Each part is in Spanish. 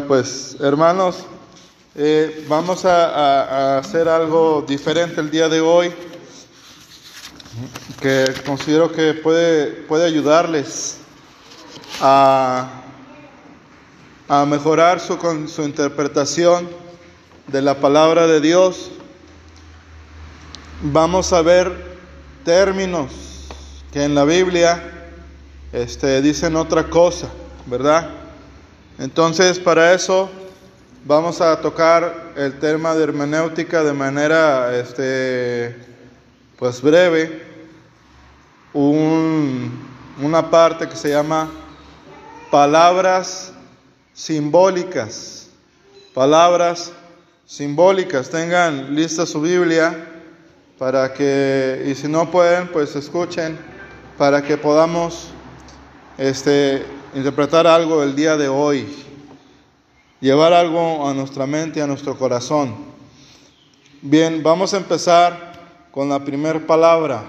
Pues hermanos, eh, vamos a, a, hacer algo diferente el día de hoy que considero que puede, puede ayudarles a, a mejorar su, con su interpretación de la palabra de Dios. Vamos a ver términos que en la Biblia este, dicen otra cosa, ¿verdad? Entonces, para eso vamos a tocar el tema de hermenéutica de manera este, pues breve. Un, una parte que se llama palabras simbólicas. Palabras simbólicas. Tengan lista su Biblia para que, y si no pueden, pues escuchen, para que podamos este, interpretar algo el día de hoy, llevar algo a nuestra mente y a nuestro corazón. Bien, vamos a empezar con la primera palabra.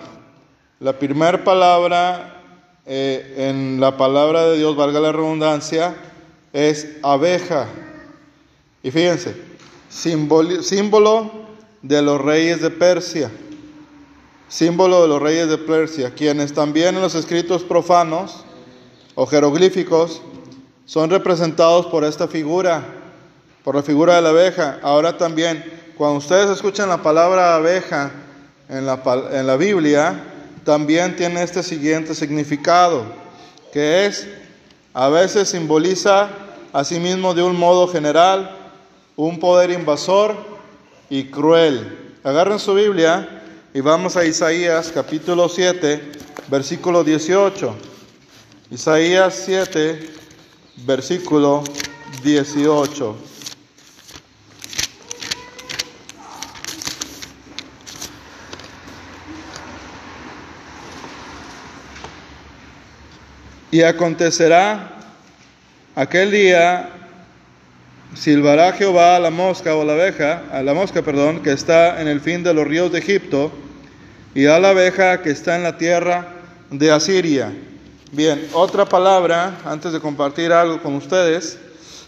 La primera palabra eh, en la palabra de Dios, valga la redundancia, es abeja. Y fíjense, símbolo, símbolo de los reyes de Persia. Símbolo de los reyes de Persia, quienes también en los escritos profanos o jeroglíficos son representados por esta figura, por la figura de la abeja. Ahora también, cuando ustedes escuchan la palabra abeja en la, en la Biblia, también tiene este siguiente significado, que es, a veces simboliza a sí mismo de un modo general un poder invasor y cruel. Agarren su Biblia y vamos a Isaías capítulo 7, versículo 18. Isaías 7, versículo 18. Y acontecerá aquel día, silbará Jehová a la mosca o la abeja, a la mosca, perdón, que está en el fin de los ríos de Egipto, y a la abeja que está en la tierra de Asiria Bien, otra palabra, antes de compartir algo con ustedes,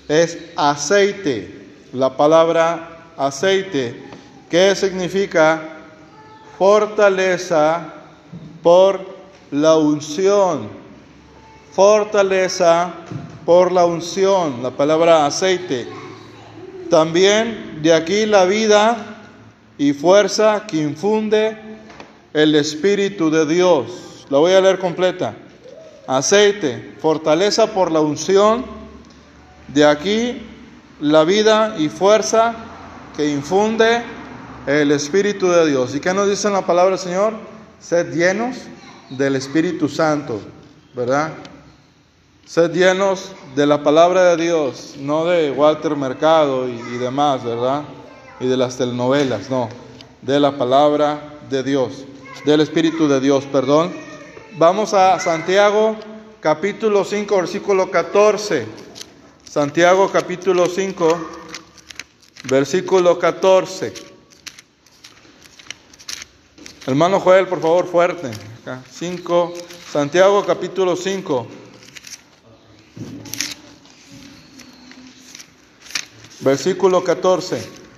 es aceite. La palabra aceite, que significa fortaleza por la unción. Fortaleza por la unción, la palabra aceite. También de aquí la vida y fuerza que infunde el Espíritu de Dios. La voy a leer completa aceite, fortaleza por la unción, de aquí la vida y fuerza que infunde el Espíritu de Dios. ¿Y qué nos dice en la palabra del Señor? Sed llenos del Espíritu Santo, ¿verdad? Sed llenos de la palabra de Dios, no de Walter Mercado y, y demás, ¿verdad? Y de las telenovelas, no, de la palabra de Dios, del Espíritu de Dios, perdón. Vamos a Santiago capítulo 5, versículo 14. Santiago capítulo 5, versículo 14. Hermano Joel, por favor, fuerte. 5, Santiago capítulo 5. Versículo 14.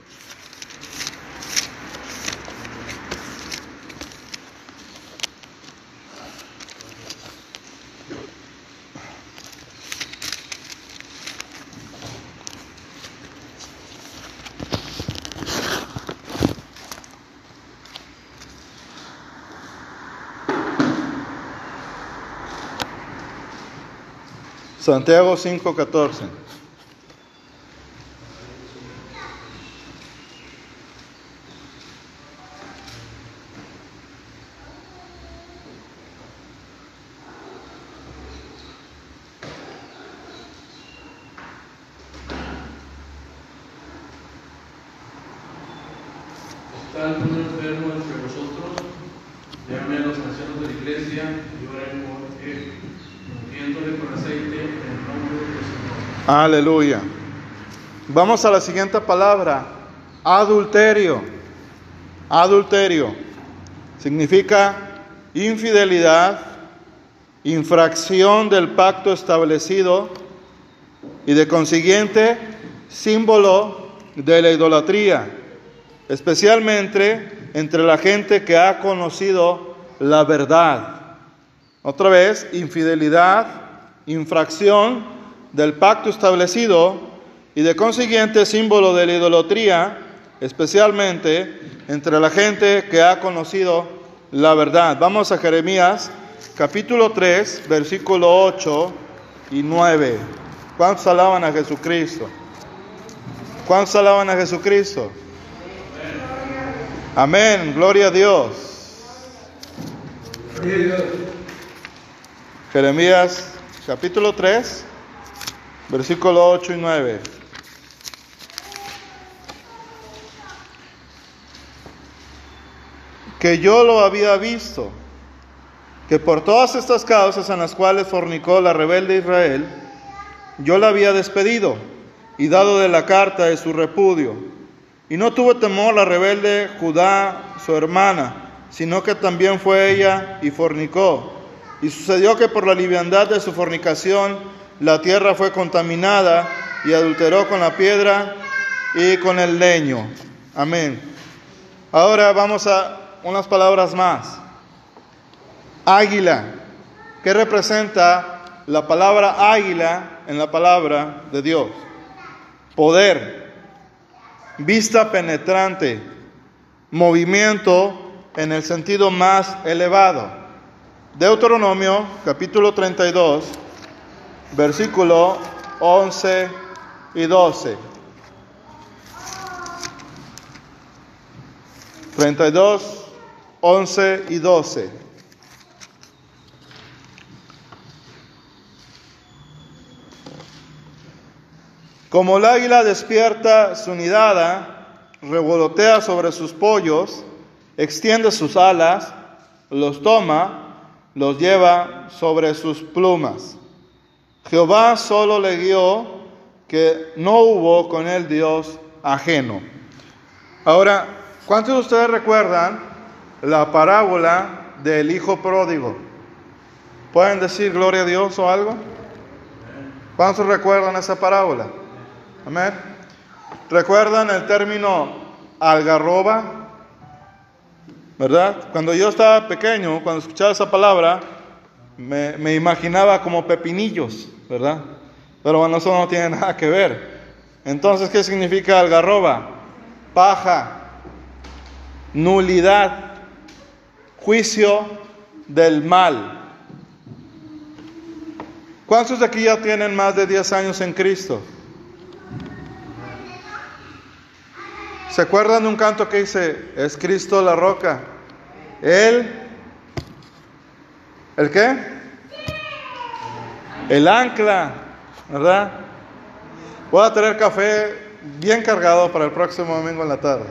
Santiago 5:14. ¿Está algún enfermo entre vosotros? Llame a los ancianos de la iglesia y oren por él, Aleluya. Vamos a la siguiente palabra. Adulterio. Adulterio. Significa infidelidad, infracción del pacto establecido y de consiguiente símbolo de la idolatría, especialmente entre la gente que ha conocido la verdad. Otra vez, infidelidad, infracción del pacto establecido y de consiguiente símbolo de la idolatría, especialmente entre la gente que ha conocido la verdad. Vamos a Jeremías capítulo 3, versículo 8 y 9. ¿Cuántos alaban a Jesucristo? ¿Cuántos alaban a Jesucristo? Amén, gloria a Dios. Jeremías capítulo 3, versículo 8 y 9. Que yo lo había visto, que por todas estas causas en las cuales fornicó la rebelde Israel, yo la había despedido y dado de la carta de su repudio. Y no tuvo temor la rebelde Judá, su hermana, sino que también fue ella y fornicó. Y sucedió que por la liviandad de su fornicación la tierra fue contaminada y adulteró con la piedra y con el leño. Amén. Ahora vamos a unas palabras más. Águila. ¿Qué representa la palabra águila en la palabra de Dios? Poder, vista penetrante, movimiento en el sentido más elevado. Deuteronomio capítulo 32, versículo 11 y 12. 32, 11 y 12. Como el águila despierta su nidada, revolotea sobre sus pollos, extiende sus alas, los toma, los lleva sobre sus plumas. Jehová solo le guió que no hubo con él Dios ajeno. Ahora, ¿cuántos de ustedes recuerdan la parábola del hijo pródigo? ¿Pueden decir gloria a Dios o algo? ¿Cuántos recuerdan esa parábola? Amén. ¿Recuerdan el término algarroba? ¿Verdad? Cuando yo estaba pequeño, cuando escuchaba esa palabra, me, imaginaba como pepinillos, ¿verdad? Pero bueno, eso no tiene nada que ver. Entonces, ¿qué significa algarroba? Paja, nulidad, juicio del mal. ¿Cuántos de aquí ya tienen más de 10 años en Cristo? ¿Se acuerdan de un canto que dice, es Cristo la roca? Él, ¿el qué? El ancla, ¿verdad? Voy a tener café bien cargado para el próximo domingo en la tarde.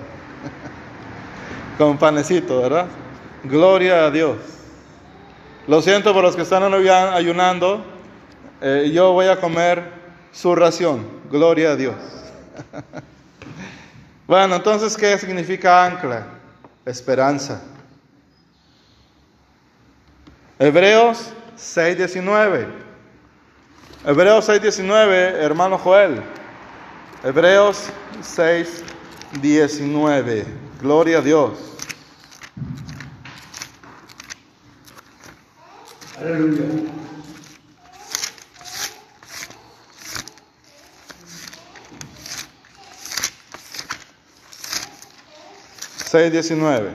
Con panecito, ¿verdad? Gloria a Dios. Lo siento por los que están ayunando. Eh, yo voy a comer su ración. Gloria a Dios. Bueno, entonces, ¿qué significa ancla? Esperanza. Hebreos 6:19. Hebreos 6:19, hermano Joel. Hebreos 6:19. Gloria a Dios. Aleluya. Seis diecinueve.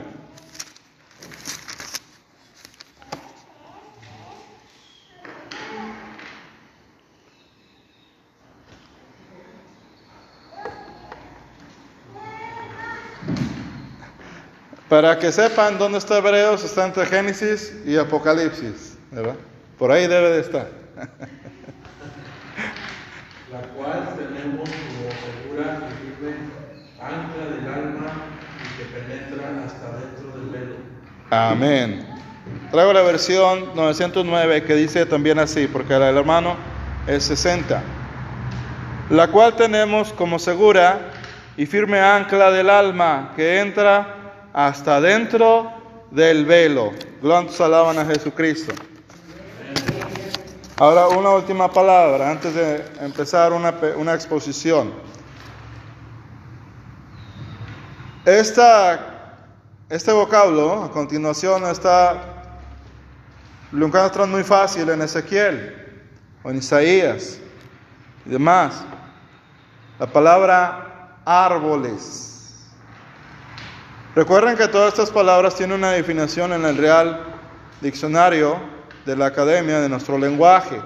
Para que sepan dónde está Hebreos, está entre Génesis y Apocalipsis, ¿verdad? Por ahí debe de estar. Amén. Traigo la versión 909 que dice también así, porque la del hermano es 60, la cual tenemos como segura y firme ancla del alma que entra hasta dentro del velo. Cuántos alaban a Jesucristo. Ahora una última palabra antes de empezar una, una exposición. Esta este vocablo a continuación está, lo encuentran muy fácil en Ezequiel o en Isaías y demás. La palabra árboles. Recuerden que todas estas palabras tienen una definición en el Real Diccionario de la Academia de nuestro lenguaje.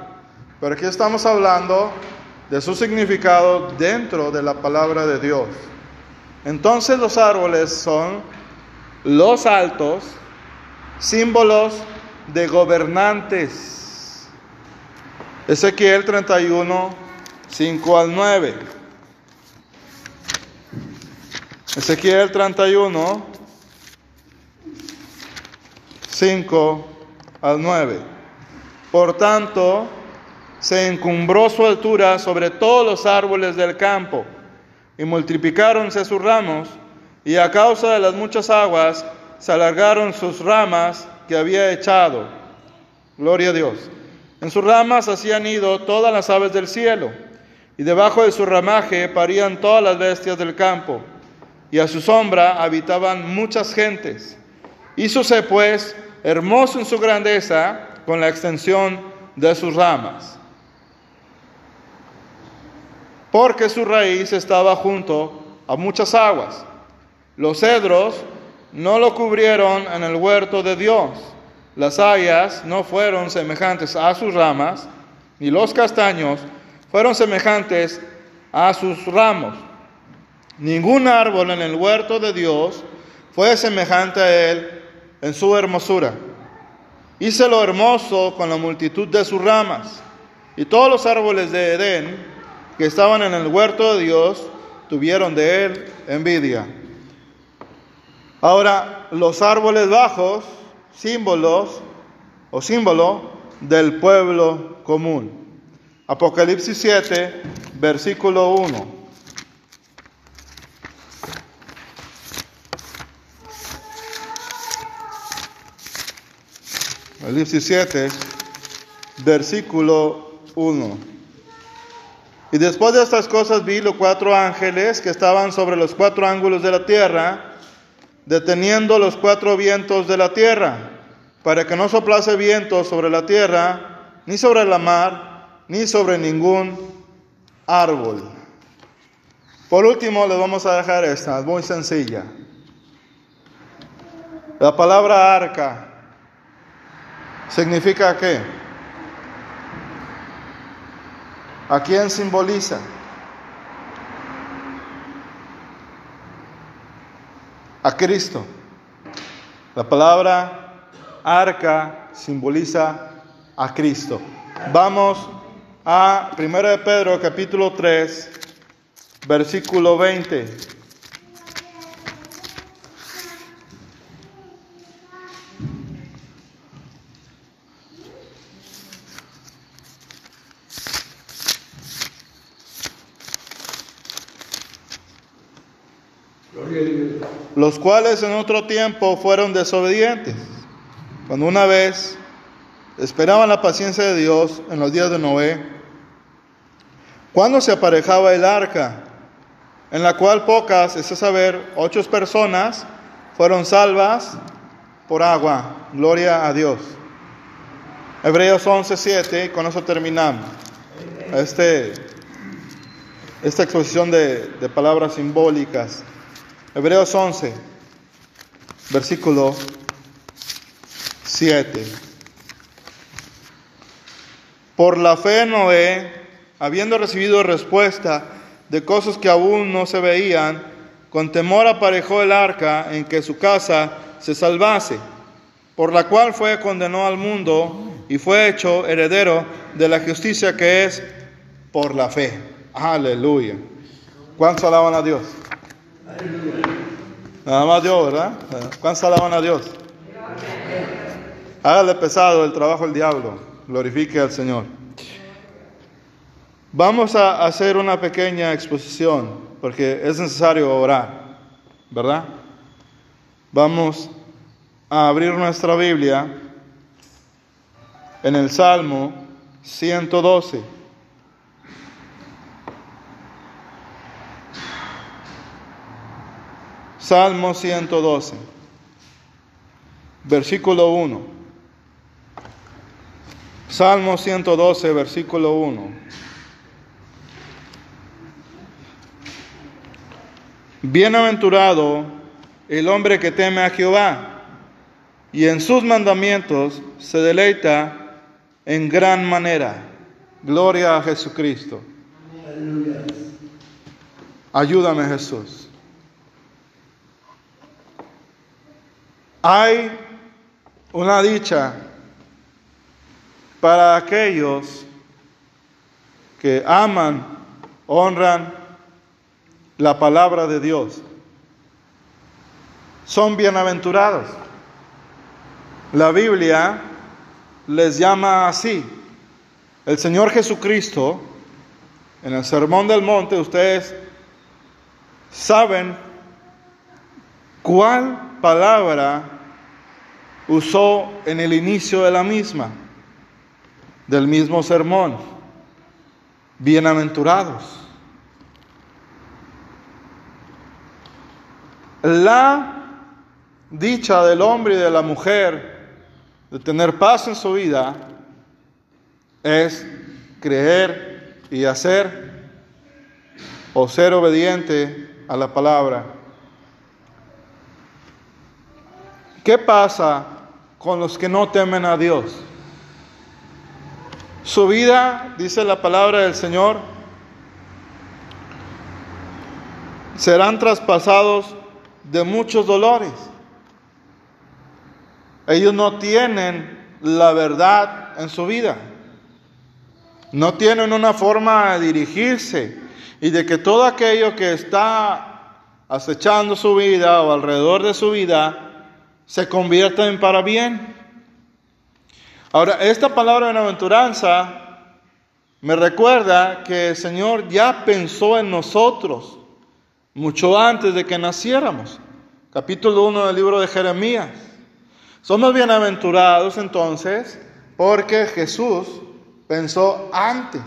Pero aquí estamos hablando de su significado dentro de la palabra de Dios. Entonces los árboles son los altos, símbolos de gobernantes. Ezequiel 31, 5 al 9. Ezequiel 31, 5 al 9. Por tanto, se encumbró su altura sobre todos los árboles del campo, y multiplicáronse sus ramos, y a causa de las muchas aguas se alargaron sus ramas que había echado. Gloria a Dios. En sus ramas hacían ido todas las aves del cielo, y debajo de su ramaje parían todas las bestias del campo, y a su sombra habitaban muchas gentes. Hízose pues hermoso en su grandeza con la extensión de sus ramas porque su raíz estaba junto a muchas aguas. Los cedros no lo cubrieron en el huerto de Dios. Las hayas no fueron semejantes a sus ramas, ni los castaños fueron semejantes a sus ramos. Ningún árbol en el huerto de Dios fue semejante a él en su hermosura. Hice lo hermoso con la multitud de sus ramas, y todos los árboles de Edén que estaban en el huerto de Dios tuvieron de él envidia. Ahora, los árboles bajos, símbolos o símbolo del pueblo común. Apocalipsis 7, versículo 1. Apocalipsis 7, versículo 1. Y después de estas cosas vi los cuatro ángeles que estaban sobre los cuatro ángulos de la tierra, deteniendo los cuatro vientos de la tierra, para que no soplase viento sobre la tierra, ni sobre la mar, ni sobre ningún árbol. Por último, le vamos a dejar esta, muy sencilla. La palabra arca significa qué? ¿A quién simboliza? A Cristo. La palabra arca simboliza a Cristo. Vamos a 1 de Pedro capítulo 3, versículo 20. Los cuales en otro tiempo fueron desobedientes, cuando una vez esperaban la paciencia de Dios en los días de Noé, cuando se aparejaba el arca, en la cual pocas, es saber, ocho personas fueron salvas por agua. Gloria a Dios. Hebreos 11:7, con eso terminamos. Este, esta exposición de palabras simbólicas. Hebreos 11, versículo 7. Por la fe Noé, habiendo recibido respuesta de cosas que aún no se veían, con temor aparejó el arca en que su casa se salvase, por la cual fue condenado al mundo y fue hecho heredero de la justicia que es por la fe. Aleluya. ¿Cuántos alaban a Dios? Nada más Dios, ¿verdad? ¿Cuántos alaban a Dios? Hágale pesado el trabajo del diablo. Glorifique al Señor. Vamos a hacer una pequeña exposición porque es necesario orar, ¿verdad? Vamos a abrir nuestra Biblia en el Salmo 112. Salmo 112, versículo 1. Salmo 112, versículo 1. Bienaventurado el hombre que teme a Jehová y en sus mandamientos se deleita en gran manera. Gloria a Jesucristo. Ayúdame Jesús. Hay una dicha para aquellos que aman, honran la palabra de Dios. Son bienaventurados. La Biblia les llama así. El Señor Jesucristo, en el Sermón del Monte, ustedes saben cuál palabra usó en el inicio de la misma, del mismo sermón. Bienaventurados. La dicha del hombre y de la mujer de tener paz en su vida es creer y hacer o ser obediente a la palabra. ¿Qué pasa con los que no temen a Dios? Su vida, dice la palabra del Señor, serán traspasados de muchos dolores. Ellos no tienen la verdad en su vida. No tienen una forma de dirigirse y de que todo aquello que está acechando su vida o alrededor de su vida se convierta en para bien. Ahora, esta palabra bienaventuranza me recuerda que el Señor ya pensó en nosotros mucho antes de que naciéramos. Capítulo 1 del libro de Jeremías. Somos bienaventurados entonces porque Jesús pensó antes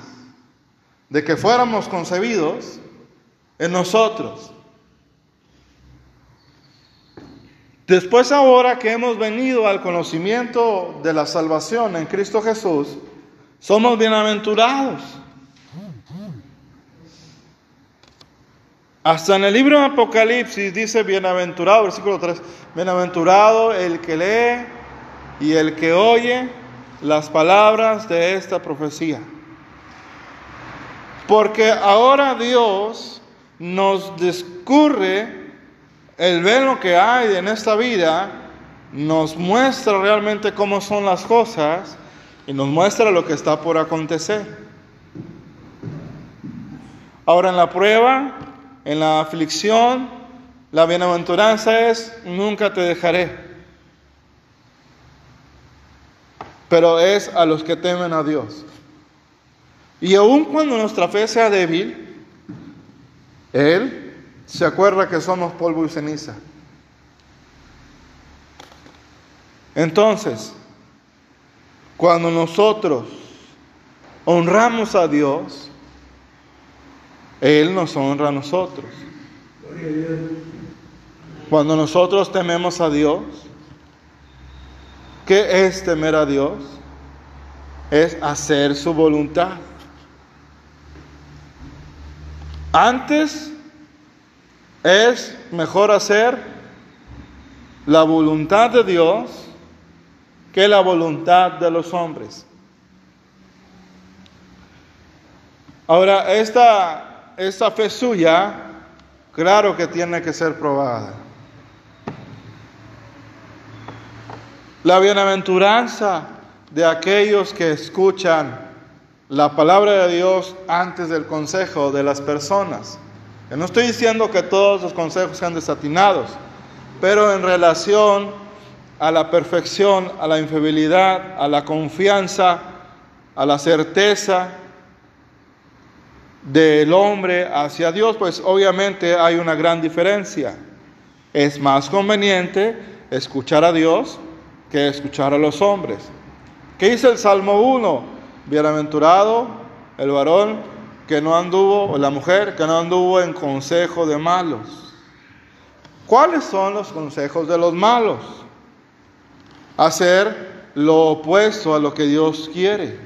de que fuéramos concebidos en nosotros. Después ahora que hemos venido al conocimiento de la salvación en Cristo Jesús, somos bienaventurados. Hasta en el libro de Apocalipsis dice bienaventurado, versículo 3, bienaventurado el que lee y el que oye las palabras de esta profecía. Porque ahora Dios nos descurre el velo que hay en esta vida, nos muestra realmente cómo son las cosas y nos muestra lo que está por acontecer. Ahora en la prueba en la aflicción, la bienaventuranza es, nunca te dejaré. Pero es a los que temen a Dios. Y aun cuando nuestra fe sea débil, Él se acuerda que somos polvo y ceniza. Entonces, cuando nosotros honramos a Dios, él nos honra a nosotros. Cuando nosotros tememos a Dios, ¿qué es temer a Dios? Es hacer su voluntad. Antes es mejor hacer la voluntad de Dios que la voluntad de los hombres. Ahora, esta esa fe suya, claro que tiene que ser probada. La bienaventuranza de aquellos que escuchan la palabra de Dios antes del consejo de las personas. No estoy diciendo que todos los consejos sean desatinados, pero en relación a la perfección, a la infidelidad, a la confianza, a la certeza, del hombre hacia Dios, pues obviamente hay una gran diferencia. Es más conveniente escuchar a Dios que escuchar a los hombres. ¿Qué dice el Salmo 1? Bienaventurado el varón que no anduvo, o la mujer que no anduvo en consejo de malos. ¿Cuáles son los consejos de los malos? Hacer lo opuesto a lo que Dios quiere.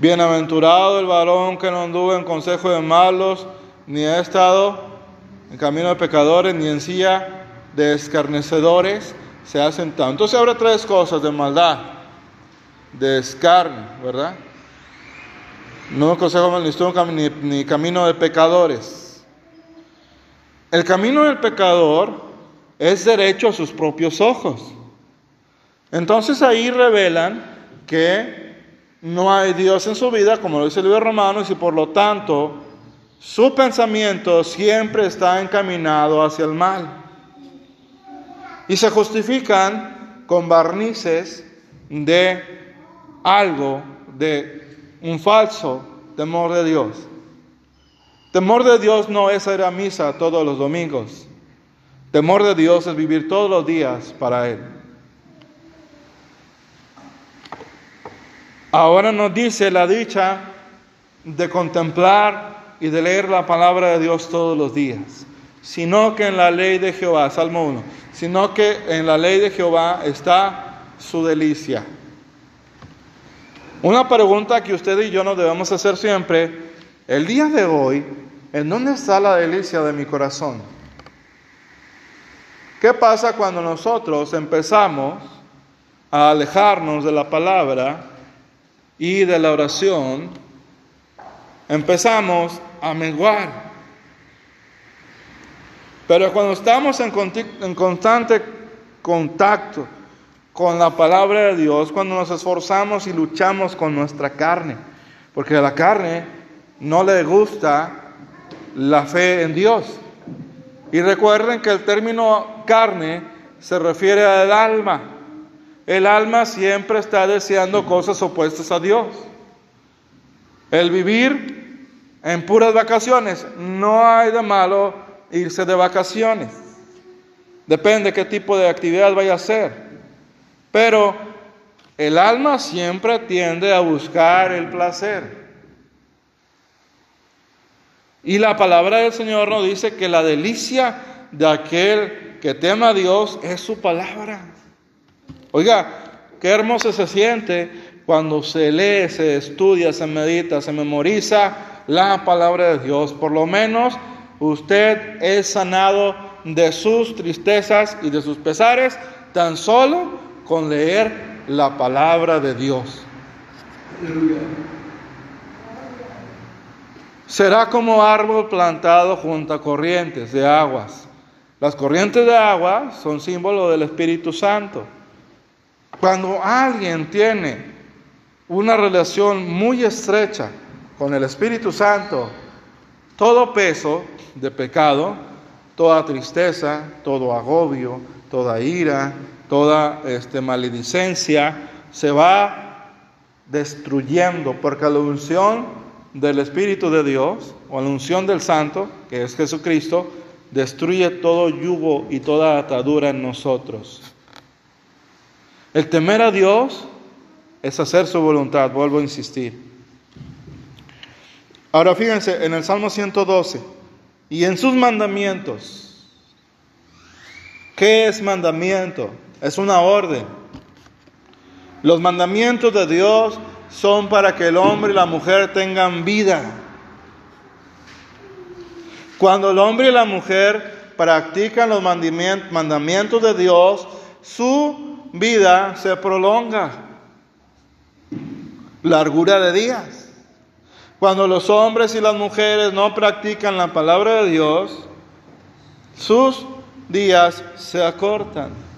Bienaventurado el varón que no anduvo en consejo de malos, ni ha estado en camino de pecadores, ni en silla de escarnecedores se ha sentado. Entonces habrá tres cosas de maldad, de escarnio, ¿verdad? No consejo ni, ni camino de pecadores. El camino del pecador es derecho a sus propios ojos. Entonces ahí revelan que no hay Dios en su vida, como lo dice el libro de Romanos, y por lo tanto su pensamiento siempre está encaminado hacia el mal. Y se justifican con barnices de algo, de un falso temor de Dios. Temor de Dios no es ir a misa todos los domingos. Temor de Dios es vivir todos los días para Él. Ahora nos dice la dicha de contemplar y de leer la palabra de Dios todos los días, sino que en la ley de Jehová, Salmo 1, sino que en la ley de Jehová está su delicia. Una pregunta que usted y yo nos debemos hacer siempre, el día de hoy, ¿en dónde está la delicia de mi corazón? ¿Qué pasa cuando nosotros empezamos a alejarnos de la palabra y de la oración, empezamos a menguar. Pero cuando estamos en, en constante contacto con la palabra de Dios, cuando nos esforzamos y luchamos con nuestra carne, porque a la carne no le gusta la fe en Dios. Y recuerden que el término carne se refiere al alma. El alma siempre está deseando cosas opuestas a Dios. El vivir en puras vacaciones, no hay de malo irse de vacaciones. Depende qué tipo de actividad vaya a hacer. Pero el alma siempre tiende a buscar el placer. Y la palabra del Señor nos dice que la delicia de aquel que tema a Dios es su palabra. Oiga, qué hermoso se siente cuando se lee, se estudia, se medita, se memoriza la palabra de Dios. Por lo menos usted es sanado de sus tristezas y de sus pesares tan solo con leer la palabra de Dios. Será como árbol plantado junto a corrientes de aguas. Las corrientes de agua son símbolo del Espíritu Santo. Cuando alguien tiene una relación muy estrecha con el Espíritu Santo, todo peso de pecado, toda tristeza, todo agobio, toda ira, toda este, maledicencia, se va destruyendo, porque la unción del Espíritu de Dios, o la unción del Santo, que es Jesucristo, destruye todo yugo y toda atadura en nosotros. El temer a Dios es hacer su voluntad, vuelvo a insistir. Ahora fíjense, en el Salmo 112, y en sus mandamientos, ¿qué es mandamiento? Es una orden. Los mandamientos de Dios son para que el hombre y la mujer tengan vida. Cuando el hombre y la mujer practican los mandamientos de Dios, su vida se prolonga. Largura de días. Cuando los hombres y las mujeres no practican la palabra de Dios, sus días se acortan.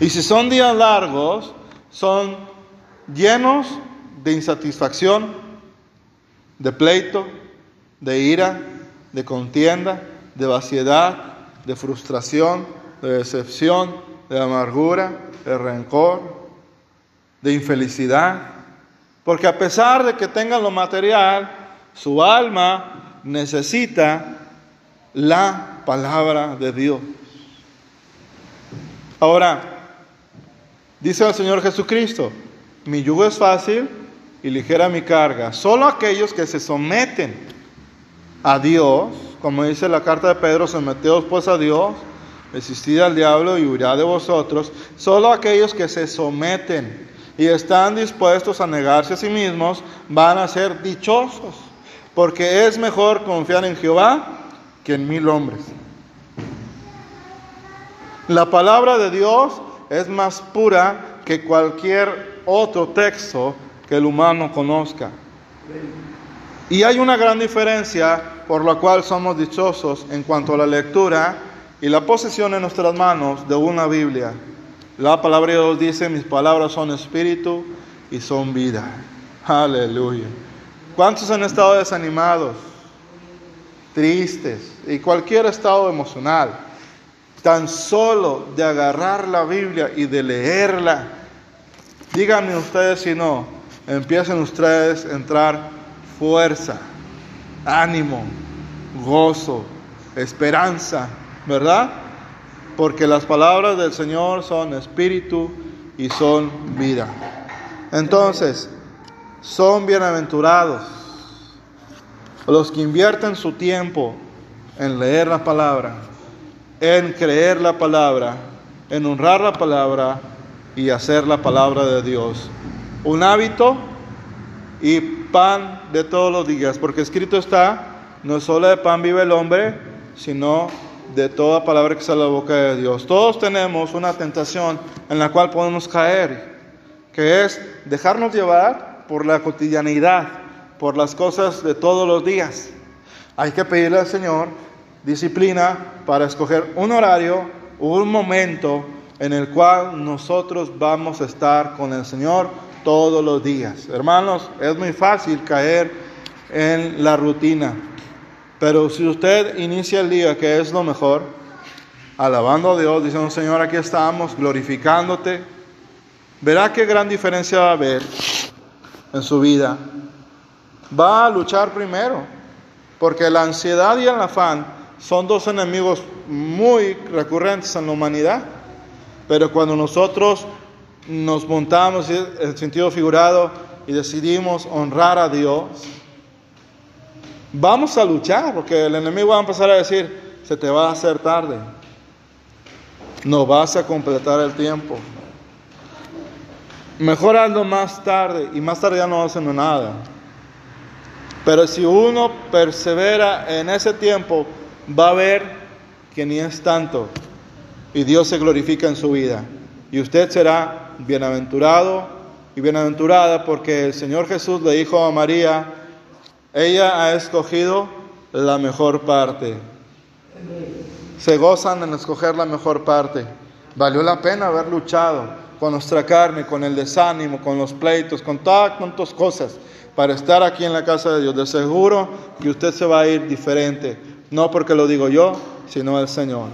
Y si son días largos, son llenos de insatisfacción, de pleito, de ira, de contienda, de vaciedad, de frustración, de decepción, de amargura, de rencor, de infelicidad. Porque a pesar de que tengan lo material, su alma necesita la palabra de Dios. Ahora, dice el Señor Jesucristo, mi yugo es fácil y ligera mi carga. Solo aquellos que se someten a Dios como dice la carta de Pedro, someteos pues a Dios, resistid al diablo y huirá de vosotros. Solo aquellos que se someten y están dispuestos a negarse a sí mismos van a ser dichosos, porque es mejor confiar en Jehová que en mil hombres. La palabra de Dios es más pura que cualquier otro texto que el humano conozca. Y hay una gran diferencia por la cual somos dichosos en cuanto a la lectura y la posesión en nuestras manos de una Biblia. La palabra de Dios dice, mis palabras son espíritu y son vida. Aleluya. ¿Cuántos han estado desanimados, tristes y cualquier estado emocional? Tan solo de agarrar la Biblia y de leerla. Díganme ustedes si no, empiecen ustedes a entrar fuerza, ánimo, gozo, esperanza, ¿verdad? Porque las palabras del Señor son espíritu y son vida. Entonces, son bienaventurados los que invierten su tiempo en leer la palabra, en creer la palabra, en honrar la palabra y hacer la palabra de Dios. Un hábito y pan de todos los días, porque escrito está, no solo de pan vive el hombre, sino de toda palabra que sale de la boca de Dios. Todos tenemos una tentación en la cual podemos caer, que es dejarnos llevar por la cotidianidad, por las cosas de todos los días. Hay que pedirle al Señor disciplina para escoger un horario, un momento en el cual nosotros vamos a estar con el Señor todos los días. Hermanos, es muy fácil caer en la rutina. Pero si usted inicia el día, que es lo mejor, alabando a Dios, diciendo, Señor, aquí estamos, glorificándote, verá qué gran diferencia va a haber en su vida. Va a luchar primero, porque la ansiedad y el afán son dos enemigos muy recurrentes en la humanidad. Pero cuando nosotros nos montamos en sentido figurado y decidimos honrar a Dios, vamos a luchar, porque el enemigo va a empezar a decir, se te va a hacer tarde, no vas a completar el tiempo. Mejor hazlo más tarde y más tarde ya no haciendo nada. Pero si uno persevera en ese tiempo, va a ver que ni es tanto y Dios se glorifica en su vida. Y usted será bienaventurado y bienaventurada porque el Señor Jesús le dijo a María, ella ha escogido la mejor parte. Se gozan en escoger la mejor parte. Valió la pena haber luchado con nuestra carne, con el desánimo, con los pleitos, con todas tantas cosas para estar aquí en la casa de Dios. De seguro que usted se va a ir diferente. No porque lo digo yo, sino el Señor.